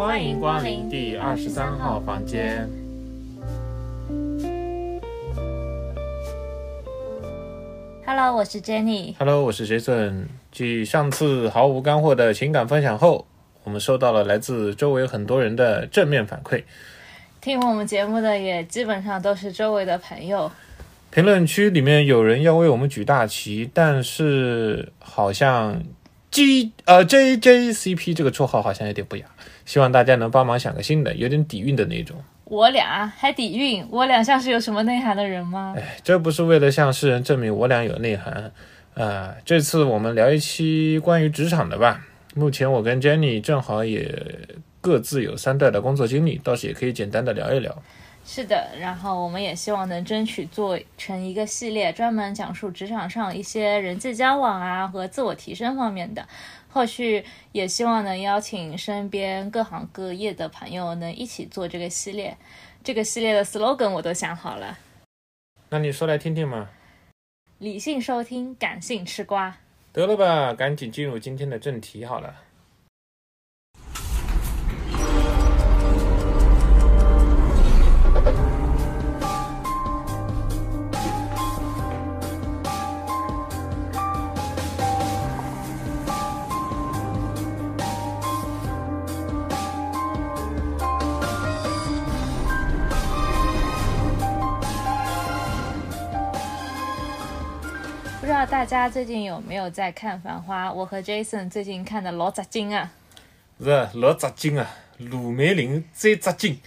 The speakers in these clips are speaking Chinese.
欢迎光临第二十三号房间。Hello，我是 Jenny。Hello，我是 Jason。继上次毫无干货的情感分享后，我们收到了来自周围很多人的正面反馈。听我们节目的也基本上都是周围的朋友。评论区里面有人要为我们举大旗，但是好像 G 呃 JJCP 这个绰号好像有点不雅，希望大家能帮忙想个新的，有点底蕴的那种。我俩还底蕴，我俩像是有什么内涵的人吗？哎，这不是为了向世人证明我俩有内涵。呃，这次我们聊一期关于职场的吧。目前我跟 Jenny 正好也各自有三代的工作经历，倒是也可以简单的聊一聊。是的，然后我们也希望能争取做成一个系列，专门讲述职场上一些人际交往啊和自我提升方面的。后续也希望能邀请身边各行各业的朋友能一起做这个系列。这个系列的 slogan 我都想好了：那你说来听听嘛。理性收听，感性吃瓜。得了吧，赶紧进入今天的正题好了。大家最近有没有在看《繁花》？我和 Jason 最近看的老扎劲啊是老扎劲啊，鲁梅林最扎劲。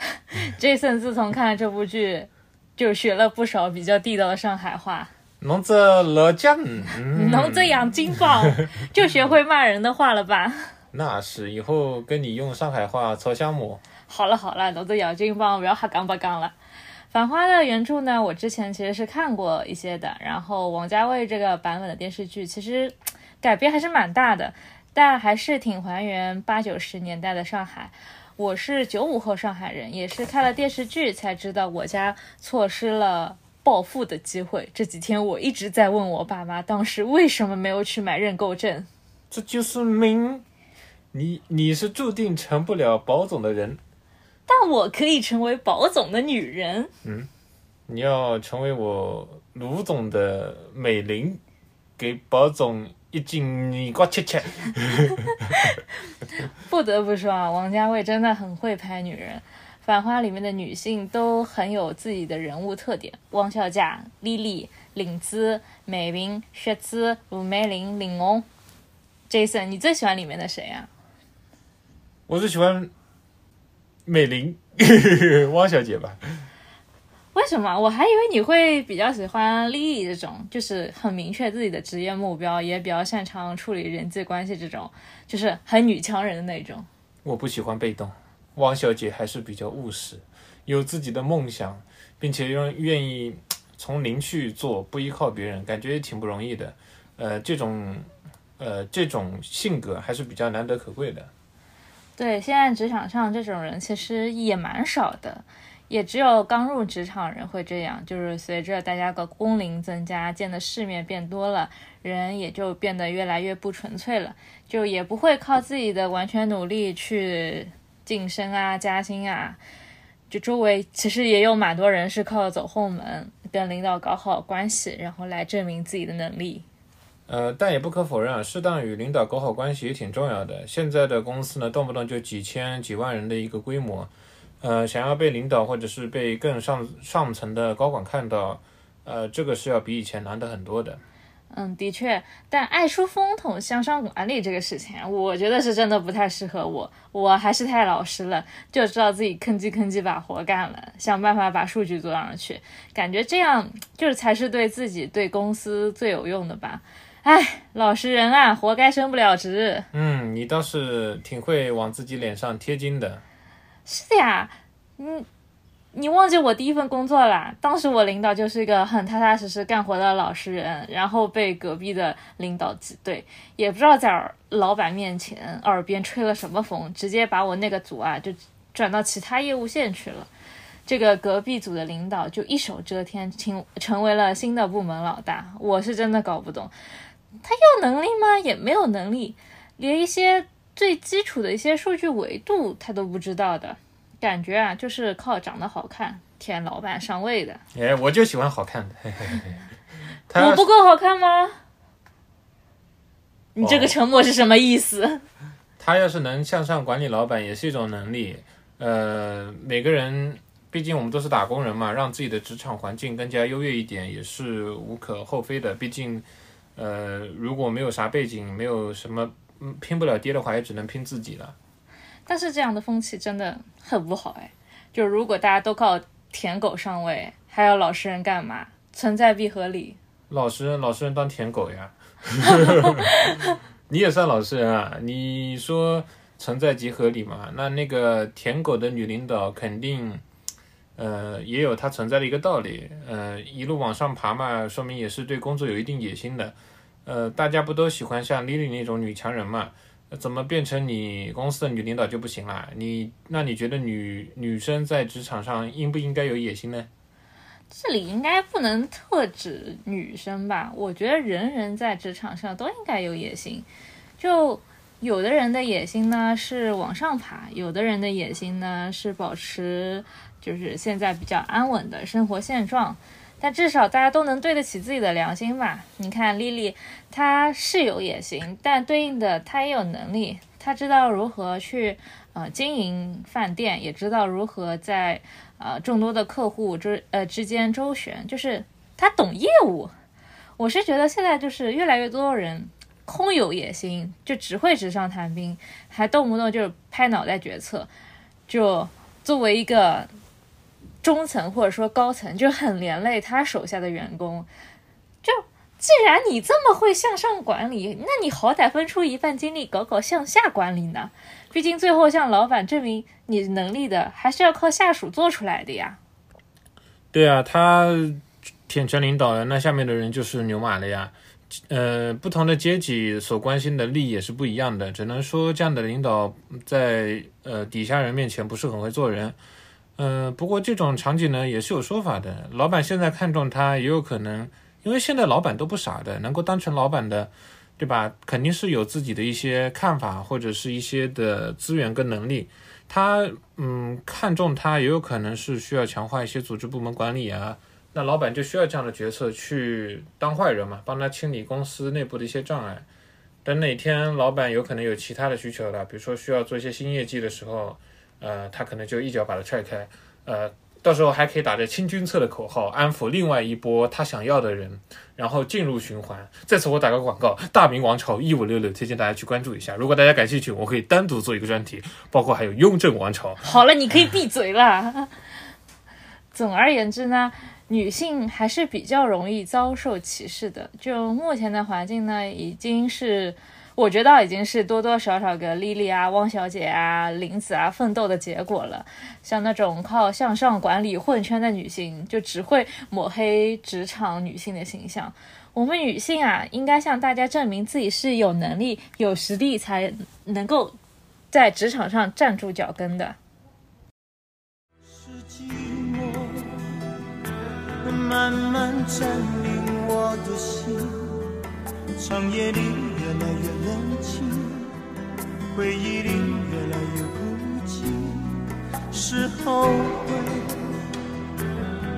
Jason 自从看了这部剧，就学了不少比较地道的上海话。侬这老姜，嗯，侬这养金宝，就学会骂人的话了吧？那是以后跟你用上海话吵相骂。好了好了，侬这养金宝不要瞎讲八讲了。《繁花》的原著呢，我之前其实是看过一些的，然后王家卫这个版本的电视剧其实 改编还是蛮大的，但还是挺还原八九十年代的上海。我是九五后上海人，也是看了电视剧才知道我家错失了暴富的机会。这几天我一直在问我爸妈，当时为什么没有去买认购证？这就是命，你你是注定成不了保总的人，但我可以成为宝总的女人。嗯你要成为我卢总的美玲，给宝总一斤泥瓜切切。不得不说啊，王家卫真的很会拍女人。《繁花》里面的女性都很有自己的人物特点，汪小佳、丽丽、林姿、美云、雪姿、鲁梅林、林红。Jason，你最喜欢里面的谁啊？我最喜欢美玲，汪小姐吧。为什么？我还以为你会比较喜欢丽丽这种，就是很明确自己的职业目标，也比较擅长处理人际关系这种，就是很女强人的那种。我不喜欢被动，汪小姐还是比较务实，有自己的梦想，并且愿愿意从零去做，不依靠别人，感觉也挺不容易的。呃，这种呃这种性格还是比较难得可贵的。对，现在职场上这种人其实也蛮少的，也只有刚入职场人会这样。就是随着大家的工龄增加，见的世面变多了，人也就变得越来越不纯粹了，就也不会靠自己的完全努力去晋升啊、加薪啊。就周围其实也有蛮多人是靠走后门，跟领导搞好关系，然后来证明自己的能力。呃，但也不可否认啊，适当与领导搞好关系也挺重要的。现在的公司呢，动不动就几千、几万人的一个规模，呃，想要被领导或者是被更上上层的高管看到，呃，这个是要比以前难的很多的。嗯，的确，但爱出风头、向上管理这个事情，我觉得是真的不太适合我。我还是太老实了，就知道自己吭叽吭叽把活干了，想办法把数据做上去，感觉这样就是才是对自己、对公司最有用的吧。唉，老实人啊，活该升不了职。嗯，你倒是挺会往自己脸上贴金的。是的呀，嗯，你忘记我第一份工作啦？当时我领导就是一个很踏踏实实干活的老实人，然后被隔壁的领导挤兑，也不知道在老板面前耳边吹了什么风，直接把我那个组啊就转到其他业务线去了。这个隔壁组的领导就一手遮天，成成为了新的部门老大。我是真的搞不懂，他有能力吗？也没有能力，连一些最基础的一些数据维度他都不知道的，感觉啊就是靠长得好看舔老板上位的。哎，我就喜欢好看的。嘿嘿嘿我不够好看吗？你这个沉默是什么意思？他要是能向上管理老板，也是一种能力。呃，每个人，毕竟我们都是打工人嘛，让自己的职场环境更加优越一点，也是无可厚非的。毕竟，呃，如果没有啥背景，没有什么嗯拼不了爹的话，也只能拼自己了。但是这样的风气真的很不好哎。就如果大家都靠舔狗上位，还要老实人干嘛？存在必合理。老实人，老实人当舔狗呀。你也算老实人啊？你说存在即合理嘛？那那个舔狗的女领导肯定，呃，也有它存在的一个道理。呃，一路往上爬嘛，说明也是对工作有一定野心的。呃，大家不都喜欢像 Lily 那种女强人嘛？怎么变成你公司的女领导就不行了？你那你觉得女女生在职场上应不应该有野心呢？这里应该不能特指女生吧？我觉得人人在职场上都应该有野心。就有的人的野心呢是往上爬，有的人的野心呢是保持就是现在比较安稳的生活现状。但至少大家都能对得起自己的良心吧？你看丽丽，她是有野心，但对应的她也有能力，她知道如何去呃经营饭店，也知道如何在。呃，众多的客户之呃之间周旋，就是她懂业务。我是觉得现在就是越来越多人空有野心，就只会纸上谈兵，还动不动就拍脑袋决策。就作为一个中层或者说高层，就很连累他手下的员工。就既然你这么会向上管理，那你好歹分出一半精力搞搞向下管理呢？毕竟最后向老板证明你能力的，还是要靠下属做出来的呀。对啊，他舔成领导了，那下面的人就是牛马了呀。呃，不同的阶级所关心的利益也是不一样的，只能说这样的领导在呃底下人面前不是很会做人。嗯，不过这种场景呢也是有说法的，老板现在看中他，也有可能因为现在老板都不傻的，能够当成老板的。对吧？肯定是有自己的一些看法，或者是一些的资源跟能力。他嗯看中他，也有可能是需要强化一些组织部门管理啊。那老板就需要这样的角色去当坏人嘛，帮他清理公司内部的一些障碍。等哪天老板有可能有其他的需求了，比如说需要做一些新业绩的时候，呃，他可能就一脚把他踹开，呃。到时候还可以打着清君侧的口号，安抚另外一波他想要的人，然后进入循环。在此我打个广告，《大明王朝一五六六》，推荐大家去关注一下。如果大家感兴趣，我可以单独做一个专题，包括还有雍正王朝。好了，你可以闭嘴了。总而言之呢，女性还是比较容易遭受歧视的。就目前的环境呢，已经是。我觉得已经是多多少少跟丽丽啊、汪小姐啊、林子啊奋斗的结果了。像那种靠向上管理混圈的女性，就只会抹黑职场女性的形象。我们女性啊，应该向大家证明自己是有能力、有实力，才能够在职场上站住脚跟的。慢慢占领我的心，长夜里。越来越冷清，回忆里越来越孤寂，是后悔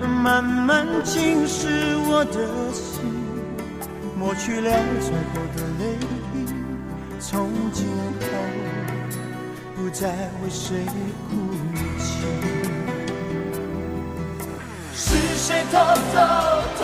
慢慢侵蚀我的心，抹去了最后的泪滴，从今后不再为谁哭泣。是谁偷偷偷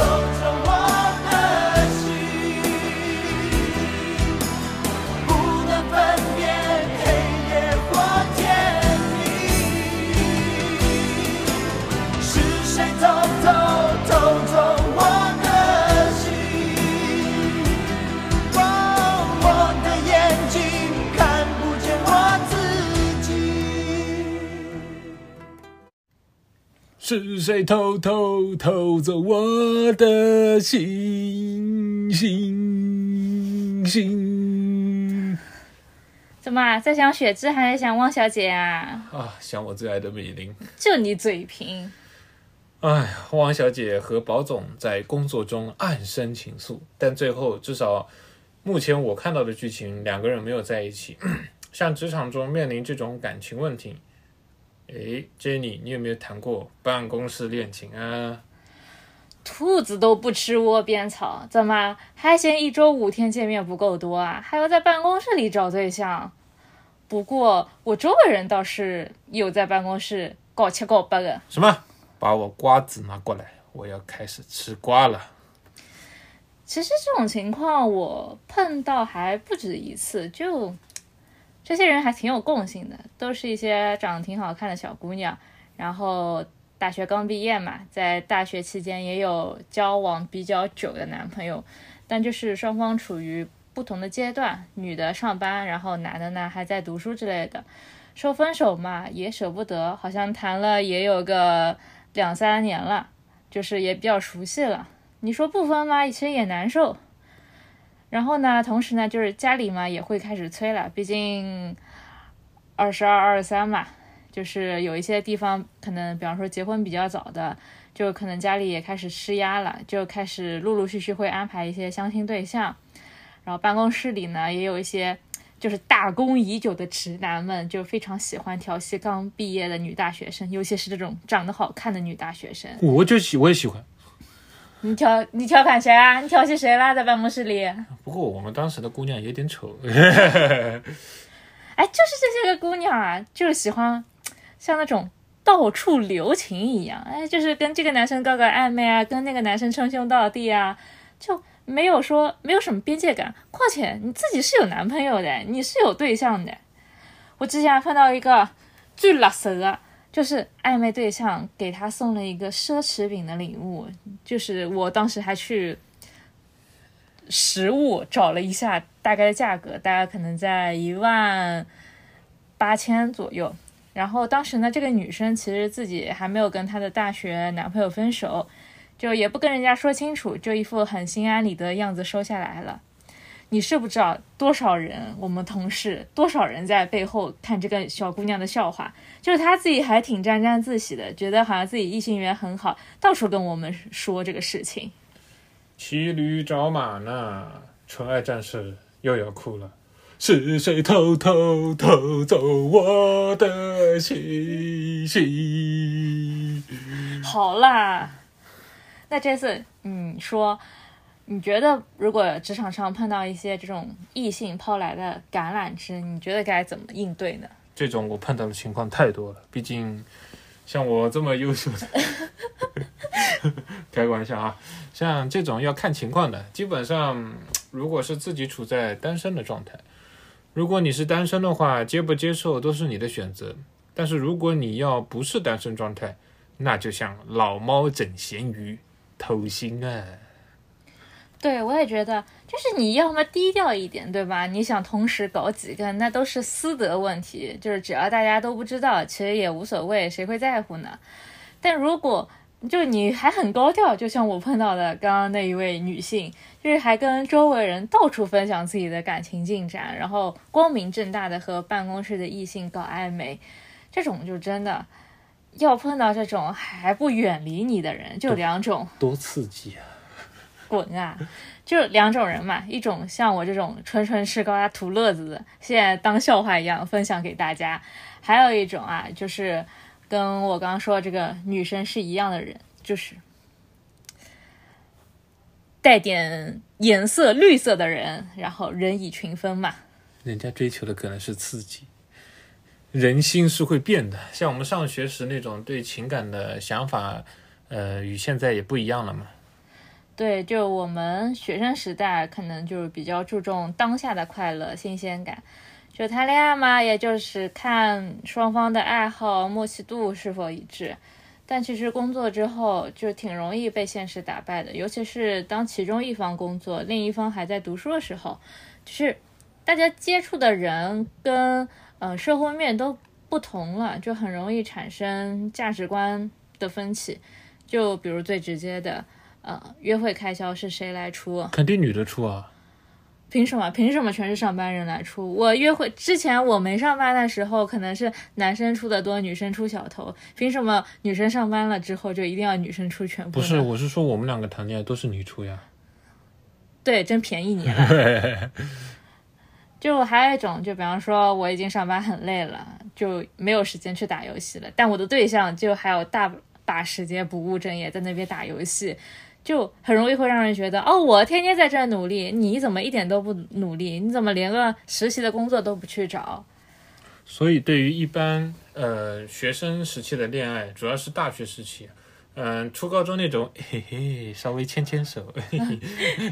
是谁偷偷偷走我的心心心？怎么在想雪芝还是想汪小姐啊？啊，想我最爱的米玲。就你嘴贫。哎，汪小姐和宝总在工作中暗生情愫，但最后至少目前我看到的剧情，两个人没有在一起。像职场中面临这种感情问题，诶 j e n n y 你有没有谈过办公室恋情啊？兔子都不吃窝边草，怎么还嫌一周五天见面不够多啊？还要在办公室里找对象？不过我周围人倒是有在办公室搞七搞八的。什么？把我瓜子拿过来，我要开始吃瓜了。其实这种情况我碰到还不止一次，就这些人还挺有共性的，都是一些长得挺好看的小姑娘，然后。大学刚毕业嘛，在大学期间也有交往比较久的男朋友，但就是双方处于不同的阶段，女的上班，然后男的呢还在读书之类的。说分手嘛，也舍不得，好像谈了也有个两三年了，就是也比较熟悉了。你说不分嘛，其实也难受。然后呢，同时呢，就是家里嘛也会开始催了，毕竟二十二、二三嘛。就是有一些地方可能，比方说结婚比较早的，就可能家里也开始施压了，就开始陆陆续续会安排一些相亲对象。然后办公室里呢，也有一些就是打工已久的直男们，就非常喜欢调戏刚毕业的女大学生，尤其是这种长得好看的女大学生。我就喜，我也喜欢。你调你调侃谁啊？你调戏谁啦？在办公室里？不过我们当时的姑娘有点丑。哎，就是这些个姑娘啊，就是喜欢。像那种到处留情一样，哎，就是跟这个男生搞搞暧昧啊，跟那个男生称兄道弟啊，就没有说没有什么边界感。况且你自己是有男朋友的，你是有对象的。我之前碰到一个最垃圾的，就是暧昧对象给他送了一个奢侈品的礼物，就是我当时还去实物找了一下大概的价格，大概可能在一万八千左右。然后当时呢，这个女生其实自己还没有跟她的大学男朋友分手，就也不跟人家说清楚，就一副很心安理得的样子收下来了。你是不知道多少人，我们同事多少人在背后看这个小姑娘的笑话，就是她自己还挺沾沾自喜的，觉得好像自己异性缘很好，到处跟我们说这个事情。骑驴找马呢，纯爱战士又要哭了。是谁偷偷偷走我的气息？好啦，那这次你说，你觉得如果职场上碰到一些这种异性抛来的橄榄枝，你觉得该怎么应对呢？这种我碰到的情况太多了，毕竟像我这么优秀的，开个玩笑啊，像这种要看情况的，基本上如果是自己处在单身的状态。如果你是单身的话，接不接受都是你的选择。但是如果你要不是单身状态，那就像老猫整咸鱼，偷腥啊！对，我也觉得，就是你要么低调一点，对吧？你想同时搞几个，那都是私德问题，就是只要大家都不知道，其实也无所谓，谁会在乎呢？但如果就你还很高调，就像我碰到的刚刚那一位女性，就是还跟周围人到处分享自己的感情进展，然后光明正大的和办公室的异性搞暧昧，这种就真的要碰到这种还不远离你的人，就两种，多刺激啊！滚啊！就两种人嘛，一种像我这种纯纯吃高压图乐子的，现在当笑话一样分享给大家，还有一种啊，就是。跟我刚刚说这个女生是一样的人，就是带点颜色绿色的人，然后人以群分嘛。人家追求的可能是刺激，人心是会变的。像我们上学时那种对情感的想法，呃，与现在也不一样了嘛。对，就我们学生时代可能就是比较注重当下的快乐、新鲜感。就谈恋爱嘛，也就是看双方的爱好默契度是否一致。但其实工作之后就挺容易被现实打败的，尤其是当其中一方工作，另一方还在读书的时候，就是大家接触的人跟呃社会面都不同了，就很容易产生价值观的分歧。就比如最直接的，呃，约会开销是谁来出？肯定女的出啊。凭什么？凭什么全是上班人来出？我约会之前我没上班的时候，可能是男生出的多，女生出小头。凭什么女生上班了之后就一定要女生出全部？不是，我是说我们两个谈恋爱都是你出呀。对，真便宜你了。就还有一种，就比方说我已经上班很累了，就没有时间去打游戏了，但我的对象就还有大把时间不务正业在那边打游戏，就很容易会让人觉得，哦，我天天在这儿努力，你怎么一点都不努力？你怎么连个实习的工作都不去找？所以，对于一般呃学生时期的恋爱，主要是大学时期，嗯、初高中那种嘿嘿，稍微牵牵手，嘿嘿，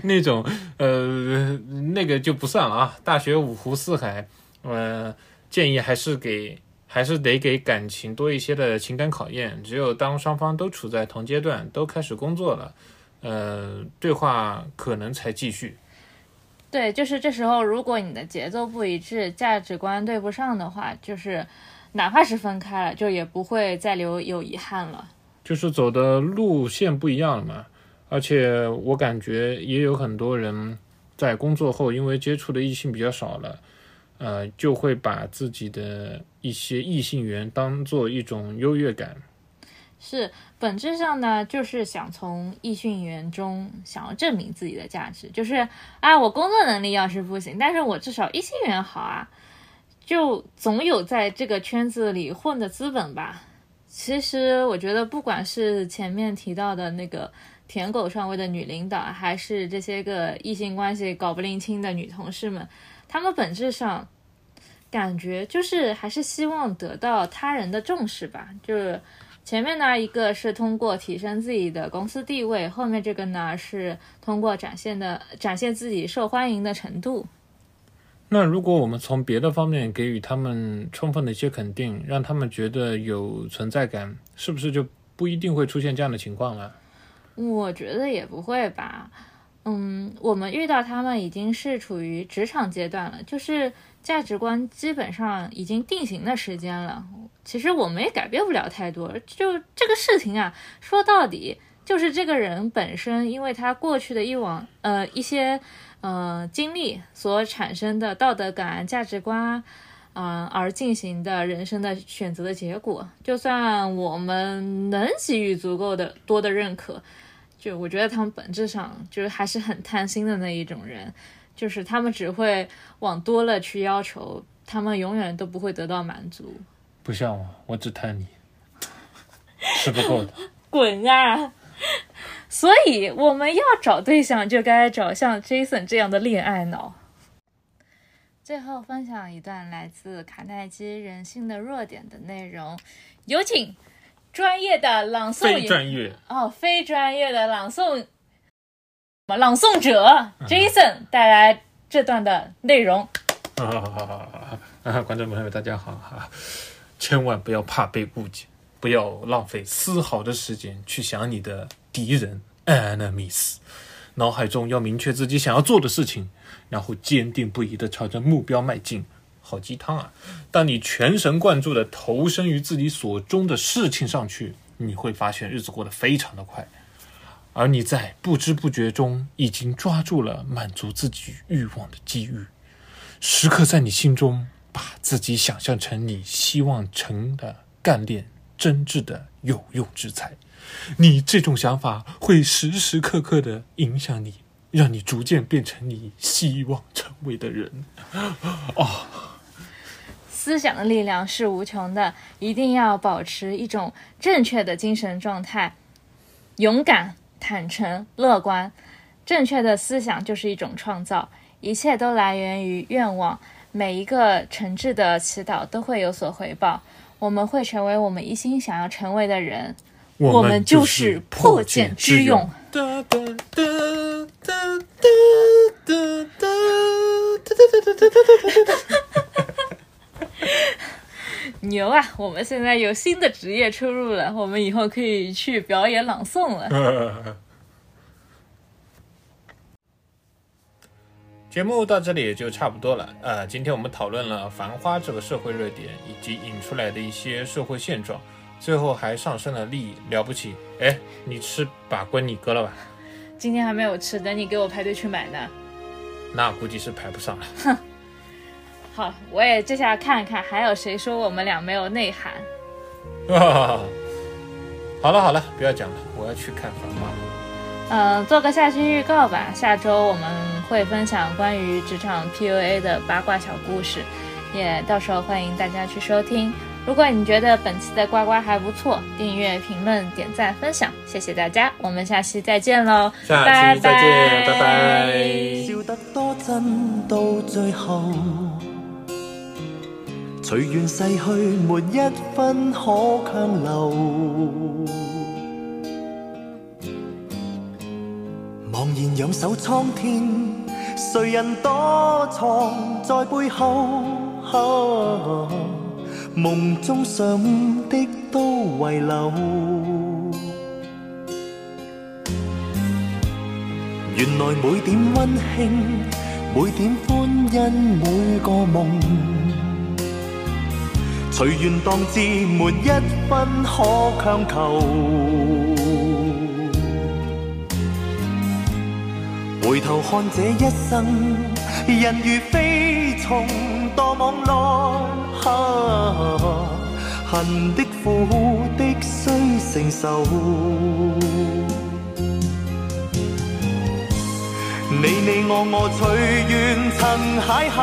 那种呃那个就不算了啊。大学五湖四海，呃，建议还是给还是得给感情多一些的情感考验。只有当双方都处在同阶段，都开始工作了，呃，对话可能才继续。对，就是这时候，如果你的节奏不一致，价值观对不上的话，就是哪怕是分开了，就也不会再留有遗憾了。就是走的路线不一样了嘛。而且我感觉也有很多人在工作后，因为接触的异性比较少了，呃，就会把自己的一些异性缘当做一种优越感。是本质上呢，就是想从异性缘中想要证明自己的价值，就是啊，我工作能力要是不行，但是我至少异性缘好啊，就总有在这个圈子里混的资本吧。其实我觉得，不管是前面提到的那个舔狗上位的女领导，还是这些个异性关系搞不拎清的女同事们，她们本质上感觉就是还是希望得到他人的重视吧，就是。前面呢，一个是通过提升自己的公司地位，后面这个呢是通过展现的展现自己受欢迎的程度。那如果我们从别的方面给予他们充分的一些肯定，让他们觉得有存在感，是不是就不一定会出现这样的情况了？我觉得也不会吧。嗯，我们遇到他们已经是处于职场阶段了，就是价值观基本上已经定型的时间了。其实我们也改变不了太多，就这个事情啊，说到底就是这个人本身，因为他过去的一往呃一些呃经历所产生的道德感、价值观啊、而进行的人生的选择的结果。就算我们能给予足够的多的认可，就我觉得他们本质上就是还是很贪心的那一种人，就是他们只会往多了去要求，他们永远都不会得到满足。不像我，我只贪你，是不够的。滚啊！所以我们要找对象，就该找像 Jason 这样的恋爱脑。最后分享一段来自卡耐基《人性的弱点》的内容，有请专业的朗诵非专业哦，非专业的朗诵朗诵者 Jason 带来这段的内容。啊，观众朋友，大家好哈！千万不要怕被误解，不要浪费丝毫的时间去想你的敌人 enemies，脑海中要明确自己想要做的事情，然后坚定不移的朝着目标迈进。好鸡汤啊！当你全神贯注的投身于自己所中的事情上去，你会发现日子过得非常的快，而你在不知不觉中已经抓住了满足自己欲望的机遇，时刻在你心中。把自己想象成你希望成的干练、真挚的有用之才，你这种想法会时时刻刻的影响你，让你逐渐变成你希望成为的人。哦，思想的力量是无穷的，一定要保持一种正确的精神状态，勇敢、坦诚、乐观。正确的思想就是一种创造，一切都来源于愿望。每一个诚挚的祈祷都会有所回报，我们会成为我们一心想要成为的人。我们就是破茧之勇。牛啊！我们现在有新的职业出入了，我们以后可以去表演朗诵了。节目到这里也就差不多了。呃，今天我们讨论了《繁花》这个社会热点以及引出来的一些社会现状，最后还上升了利益，了不起！哎，你吃把关你哥了吧？今天还没有吃，等你给我排队去买呢。那估计是排不上了。哼。好，我也这下看看还有谁说我们俩没有内涵。好了好了，不要讲了，我要去看《繁花》。嗯，做个下期预告吧。下周我们会分享关于职场 PUA 的八卦小故事，也到时候欢迎大家去收听。如果你觉得本期的呱呱还不错，订阅、评论、点赞、分享，谢谢大家，我们下期再见喽，下期再见，拜拜。笑得多真，到最後，隨緣逝去，沒一分可强留。茫然仰首蒼天，誰人躲藏在背後？啊夢中想的都遺留。原來每點溫馨，每點歡欣，每個夢，隨緣當至，沒一分可強求。回頭看這一生，人如飛蟲多網內，哈、恨的苦的須承受。你你我我隨緣曾邂逅，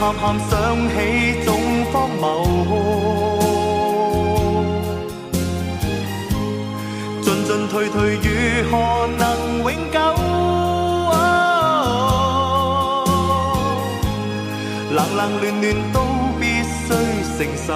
喊喊想起總荒谬，进进退退，如何能永久？冷冷暖暖都必须承受。